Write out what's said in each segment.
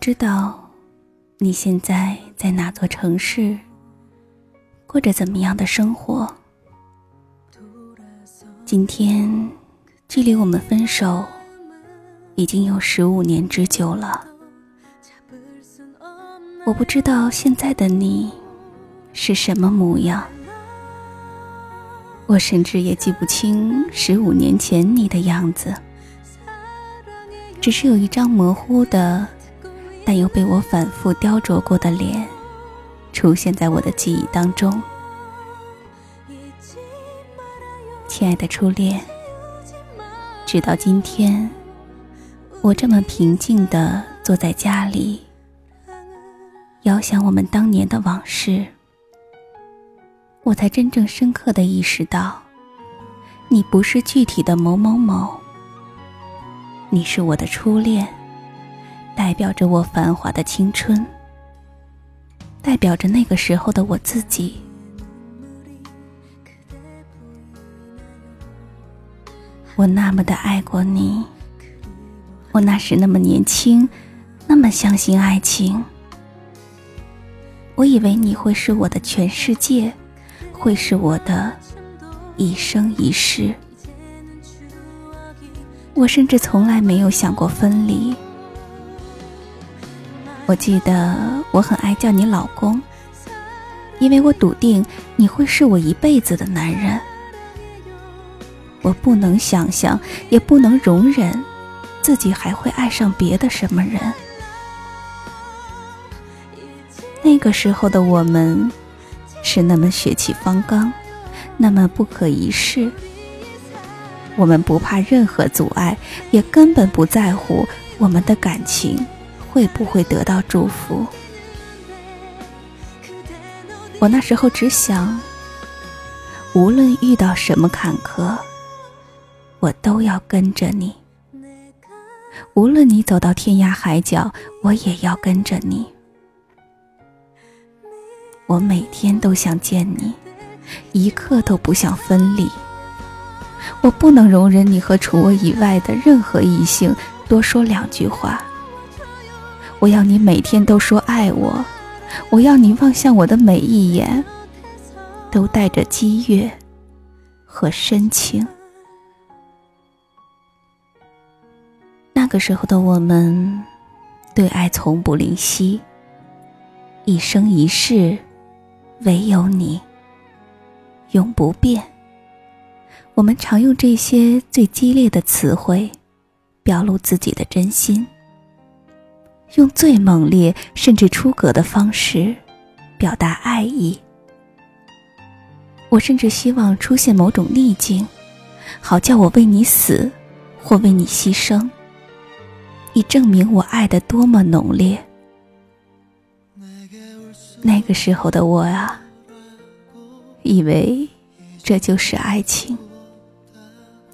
知道你现在在哪座城市，过着怎么样的生活？今天，距离我们分手已经有十五年之久了。我不知道现在的你是什么模样，我甚至也记不清十五年前你的样子，只是有一张模糊的，但又被我反复雕琢过的脸，出现在我的记忆当中。亲爱的初恋，直到今天，我这么平静的坐在家里。遥想我们当年的往事，我才真正深刻的意识到，你不是具体的某某某，你是我的初恋，代表着我繁华的青春，代表着那个时候的我自己。我那么的爱过你，我那时那么年轻，那么相信爱情。我以为你会是我的全世界，会是我的一生一世。我甚至从来没有想过分离。我记得我很爱叫你老公，因为我笃定你会是我一辈子的男人。我不能想象，也不能容忍，自己还会爱上别的什么人。那个时候的我们，是那么血气方刚，那么不可一世。我们不怕任何阻碍，也根本不在乎我们的感情会不会得到祝福。我那时候只想，无论遇到什么坎坷，我都要跟着你。无论你走到天涯海角，我也要跟着你。我每天都想见你，一刻都不想分离。我不能容忍你和除我以外的任何异性多说两句话。我要你每天都说爱我，我要你望向我的每一眼，都带着激越和深情。那个时候的我们，对爱从不吝惜，一生一世。唯有你，永不变。我们常用这些最激烈的词汇，表露自己的真心；用最猛烈甚至出格的方式，表达爱意。我甚至希望出现某种逆境，好叫我为你死，或为你牺牲，以证明我爱的多么浓烈。那个时候的我啊，以为这就是爱情，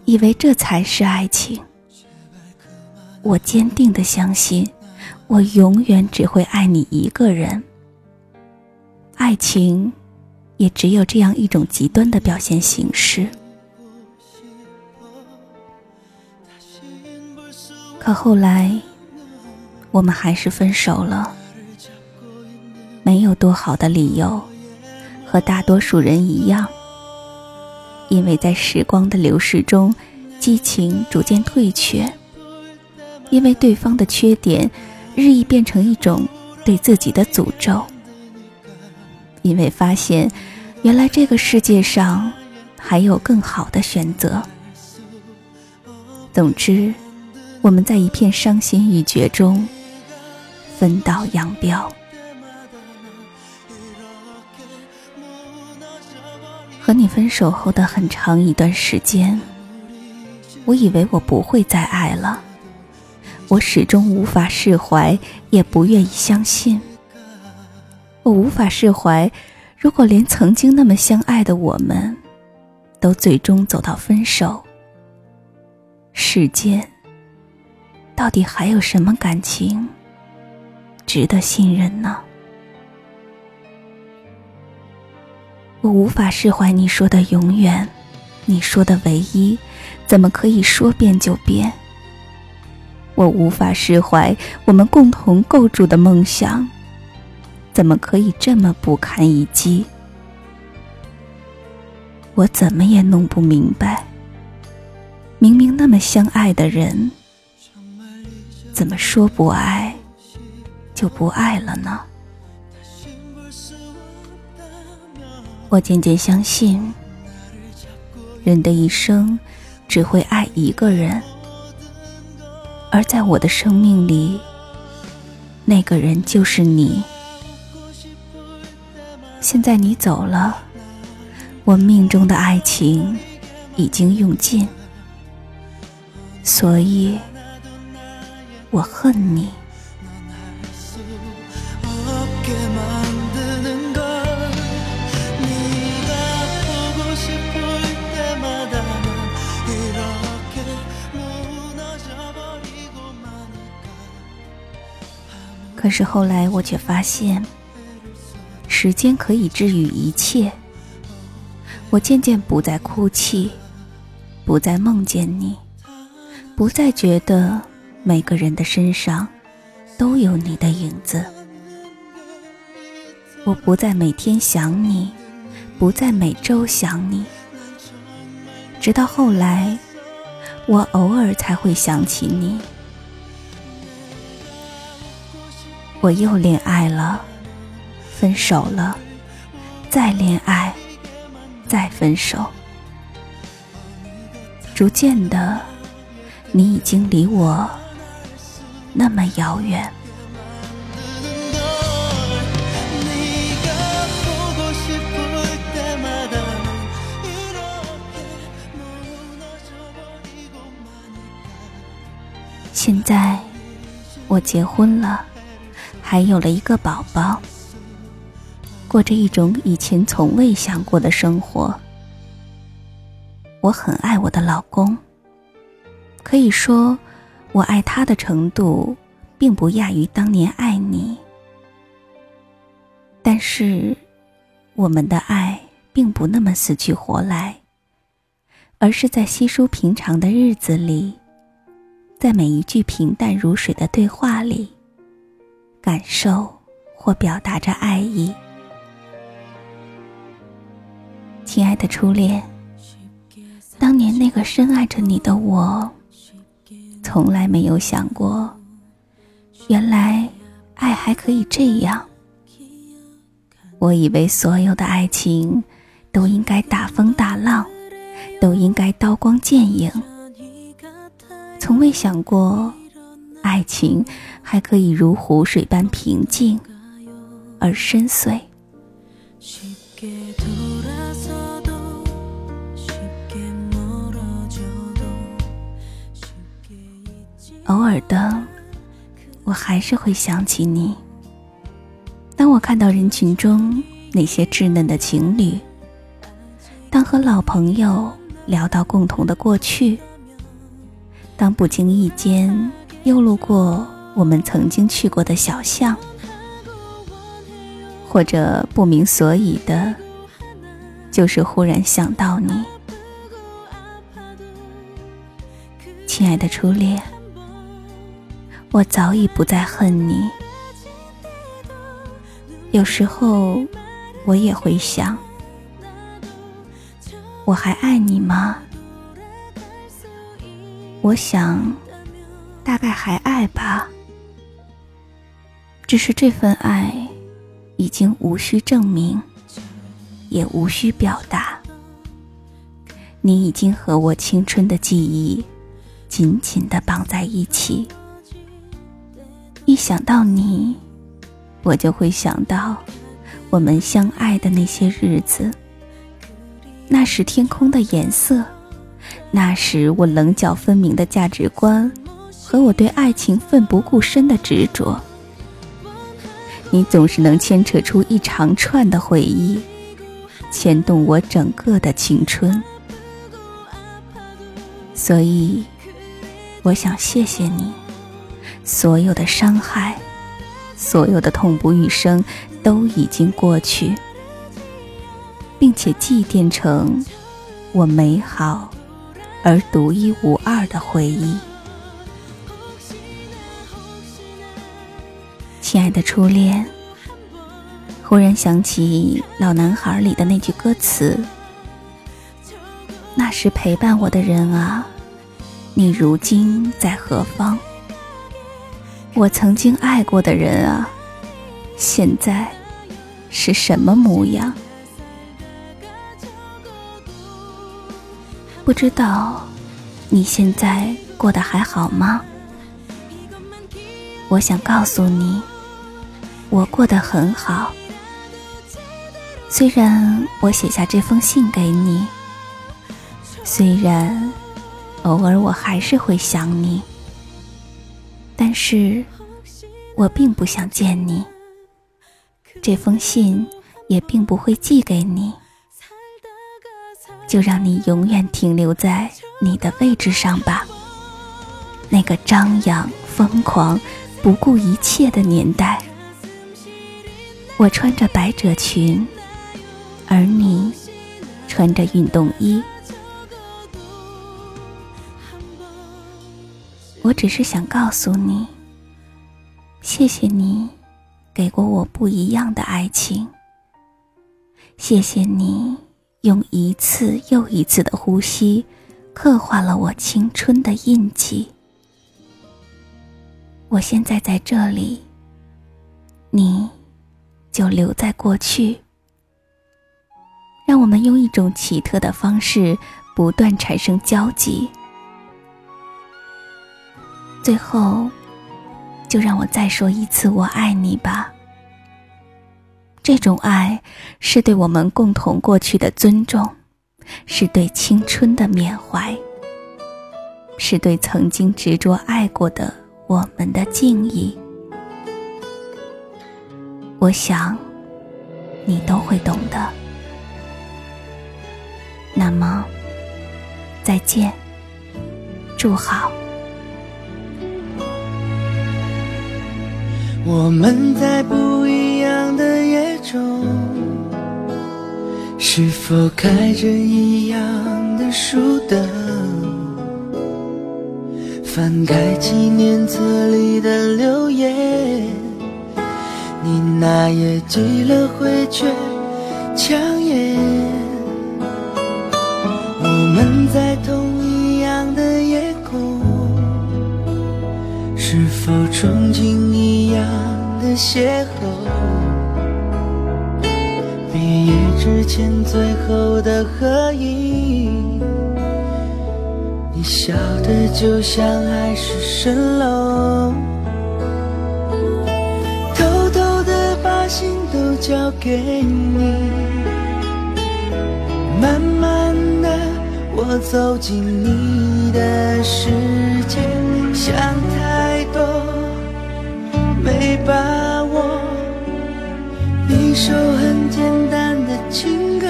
以为这才是爱情。我坚定的相信，我永远只会爱你一个人。爱情，也只有这样一种极端的表现形式。可后来，我们还是分手了。没有多好的理由，和大多数人一样，因为在时光的流逝中，激情逐渐退却，因为对方的缺点日益变成一种对自己的诅咒，因为发现原来这个世界上还有更好的选择。总之，我们在一片伤心欲绝中分道扬镳。和你分手后的很长一段时间，我以为我不会再爱了，我始终无法释怀，也不愿意相信。我无法释怀，如果连曾经那么相爱的我们，都最终走到分手，世间到底还有什么感情值得信任呢？我无法释怀你说的永远，你说的唯一，怎么可以说变就变？我无法释怀我们共同构筑的梦想，怎么可以这么不堪一击？我怎么也弄不明白，明明那么相爱的人，怎么说不爱就不爱了呢？我渐渐相信。人的一生只会爱一个人，而在我的生命里，那个人就是你。现在你走了，我命中的爱情已经用尽，所以我恨你。可是后来，我却发现，时间可以治愈一切。我渐渐不再哭泣，不再梦见你，不再觉得每个人的身上都有你的影子。我不再每天想你，不再每周想你，直到后来，我偶尔才会想起你。我又恋爱了，分手了，再恋爱，再分手。逐渐的，你已经离我那么遥远。现在，我结婚了。还有了一个宝宝，过着一种以前从未想过的生活。我很爱我的老公，可以说，我爱他的程度并不亚于当年爱你。但是，我们的爱并不那么死去活来，而是在稀疏平常的日子里，在每一句平淡如水的对话里。感受或表达着爱意，亲爱的初恋，当年那个深爱着你的我，从来没有想过，原来爱还可以这样。我以为所有的爱情都应该大风大浪，都应该刀光剑影，从未想过。爱情还可以如湖水般平静而深邃。偶尔的，我还是会想起你。当我看到人群中那些稚嫩的情侣，当和老朋友聊到共同的过去，当不经意间。又路过我们曾经去过的小巷，或者不明所以的，就是忽然想到你，亲爱的初恋，我早已不再恨你。有时候我也会想，我还爱你吗？我想。大概还爱吧，只是这份爱已经无需证明，也无需表达。你已经和我青春的记忆紧紧的绑在一起。一想到你，我就会想到我们相爱的那些日子。那时天空的颜色，那时我棱角分明的价值观。和我对爱情奋不顾身的执着，你总是能牵扯出一长串的回忆，牵动我整个的青春。所以，我想谢谢你，所有的伤害，所有的痛不欲生，都已经过去，并且祭奠成我美好而独一无二的回忆。亲爱的初恋，忽然想起《老男孩》里的那句歌词：“那时陪伴我的人啊，你如今在何方？我曾经爱过的人啊，现在是什么模样？”不知道你现在过得还好吗？我想告诉你，我过得很好。虽然我写下这封信给你，虽然偶尔我还是会想你，但是我并不想见你。这封信也并不会寄给你。就让你永远停留在你的位置上吧。那个张扬、疯狂、不顾一切的年代，我穿着百褶裙，而你穿着运动衣。我只是想告诉你，谢谢你给过我不一样的爱情。谢谢你。用一次又一次的呼吸，刻画了我青春的印记。我现在在这里，你就留在过去。让我们用一种奇特的方式，不断产生交集。最后，就让我再说一次“我爱你”吧。这种爱是对我们共同过去的尊重，是对青春的缅怀，是对曾经执着爱过的我们的敬意。我想，你都会懂的。那么，再见，祝好。我们在不一样的夜中，是否开着一样的书灯？翻开纪念册里的留言，你那页积了灰却抢眼。我们在同一样的夜空，是否憧憬一样？的邂逅，毕业之前最后的合影，你笑得就像海市蜃楼，交给你，慢慢的我走进你的世界，想太多。没把握，一首很简单的情歌。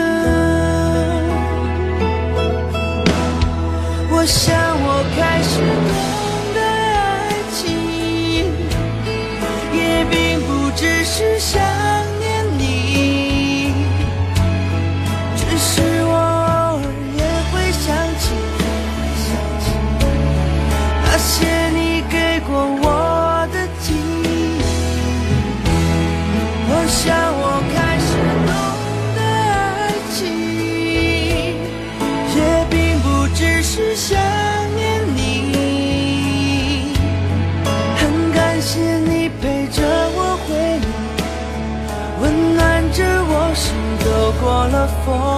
我想我过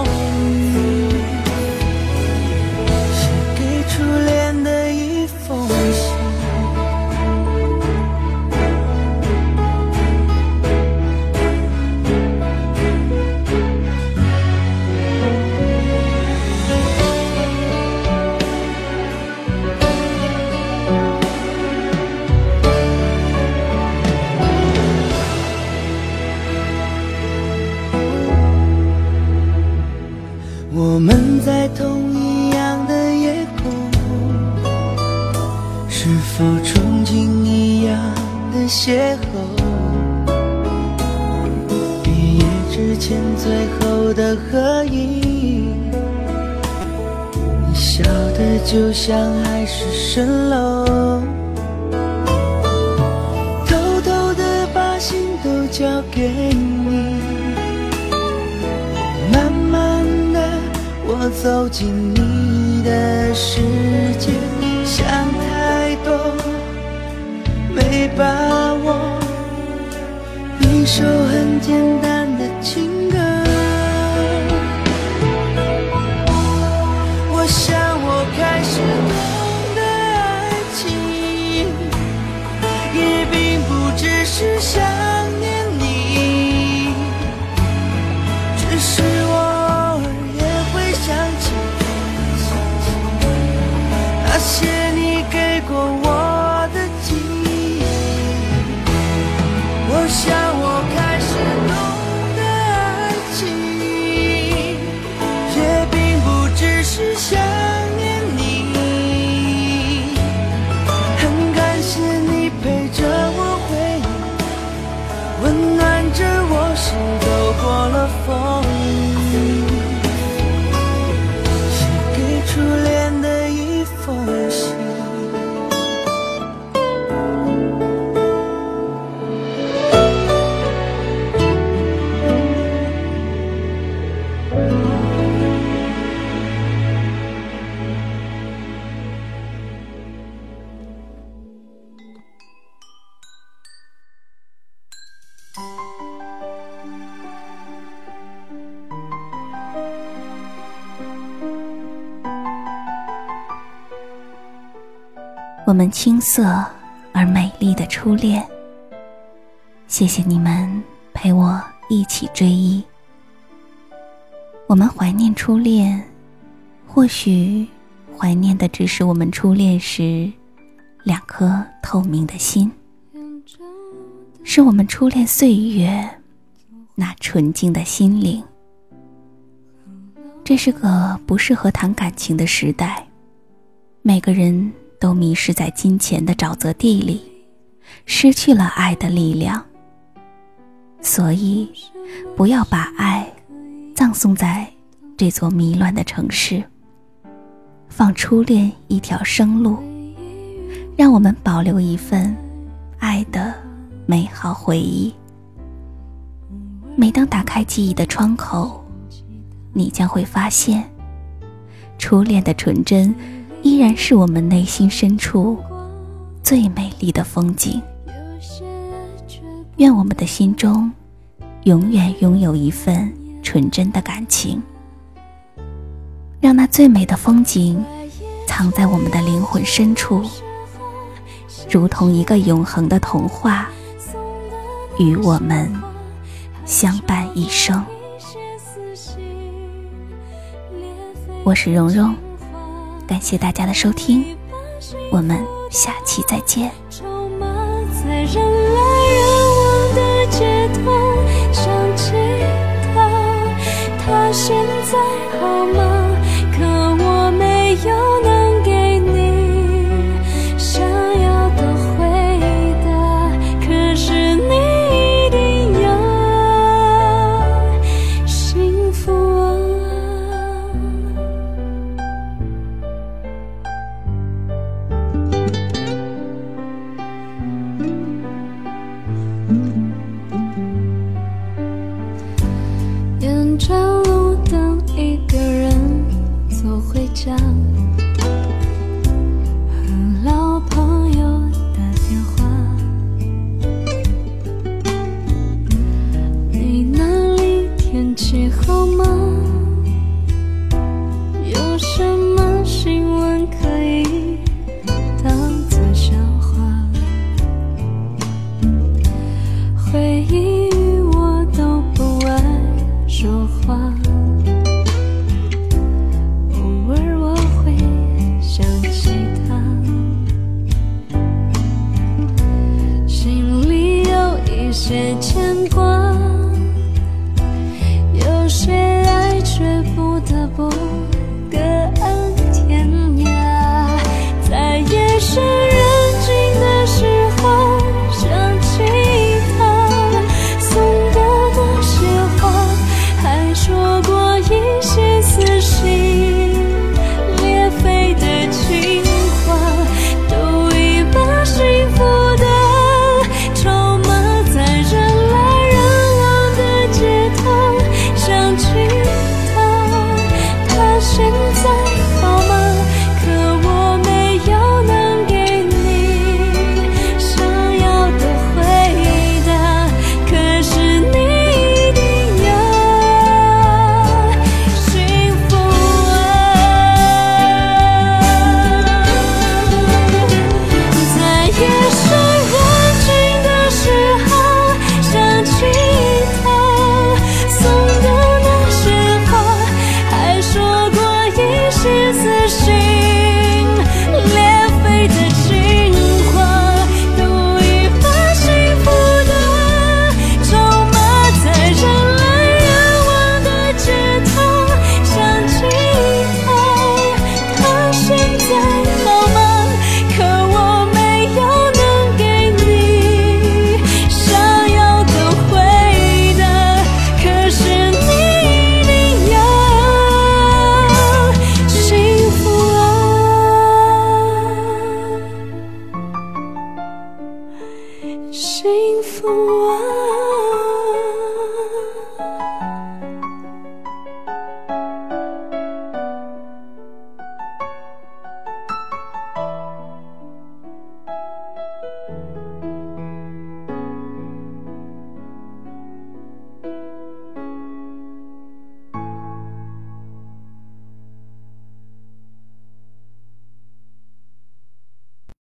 之前最后的合影，你笑的就像海市蜃楼，偷偷的把心都交给你。慢慢的，我走进你的世界，想太多，没把握。一首很简单我们青涩而美丽的初恋，谢谢你们陪我一起追忆。我们怀念初恋，或许怀念的只是我们初恋时两颗透明的心，是我们初恋岁月那纯净的心灵。这是个不适合谈感情的时代，每个人。都迷失在金钱的沼泽地里，失去了爱的力量。所以，不要把爱葬送在这座迷乱的城市，放初恋一条生路，让我们保留一份爱的美好回忆。每当打开记忆的窗口，你将会发现，初恋的纯真。依然是我们内心深处最美丽的风景。愿我们的心中永远拥有一份纯真的感情，让那最美的风景藏在我们的灵魂深处，如同一个永恒的童话，与我们相伴一生。我是蓉蓉。感谢大家的收听，我们下期再见。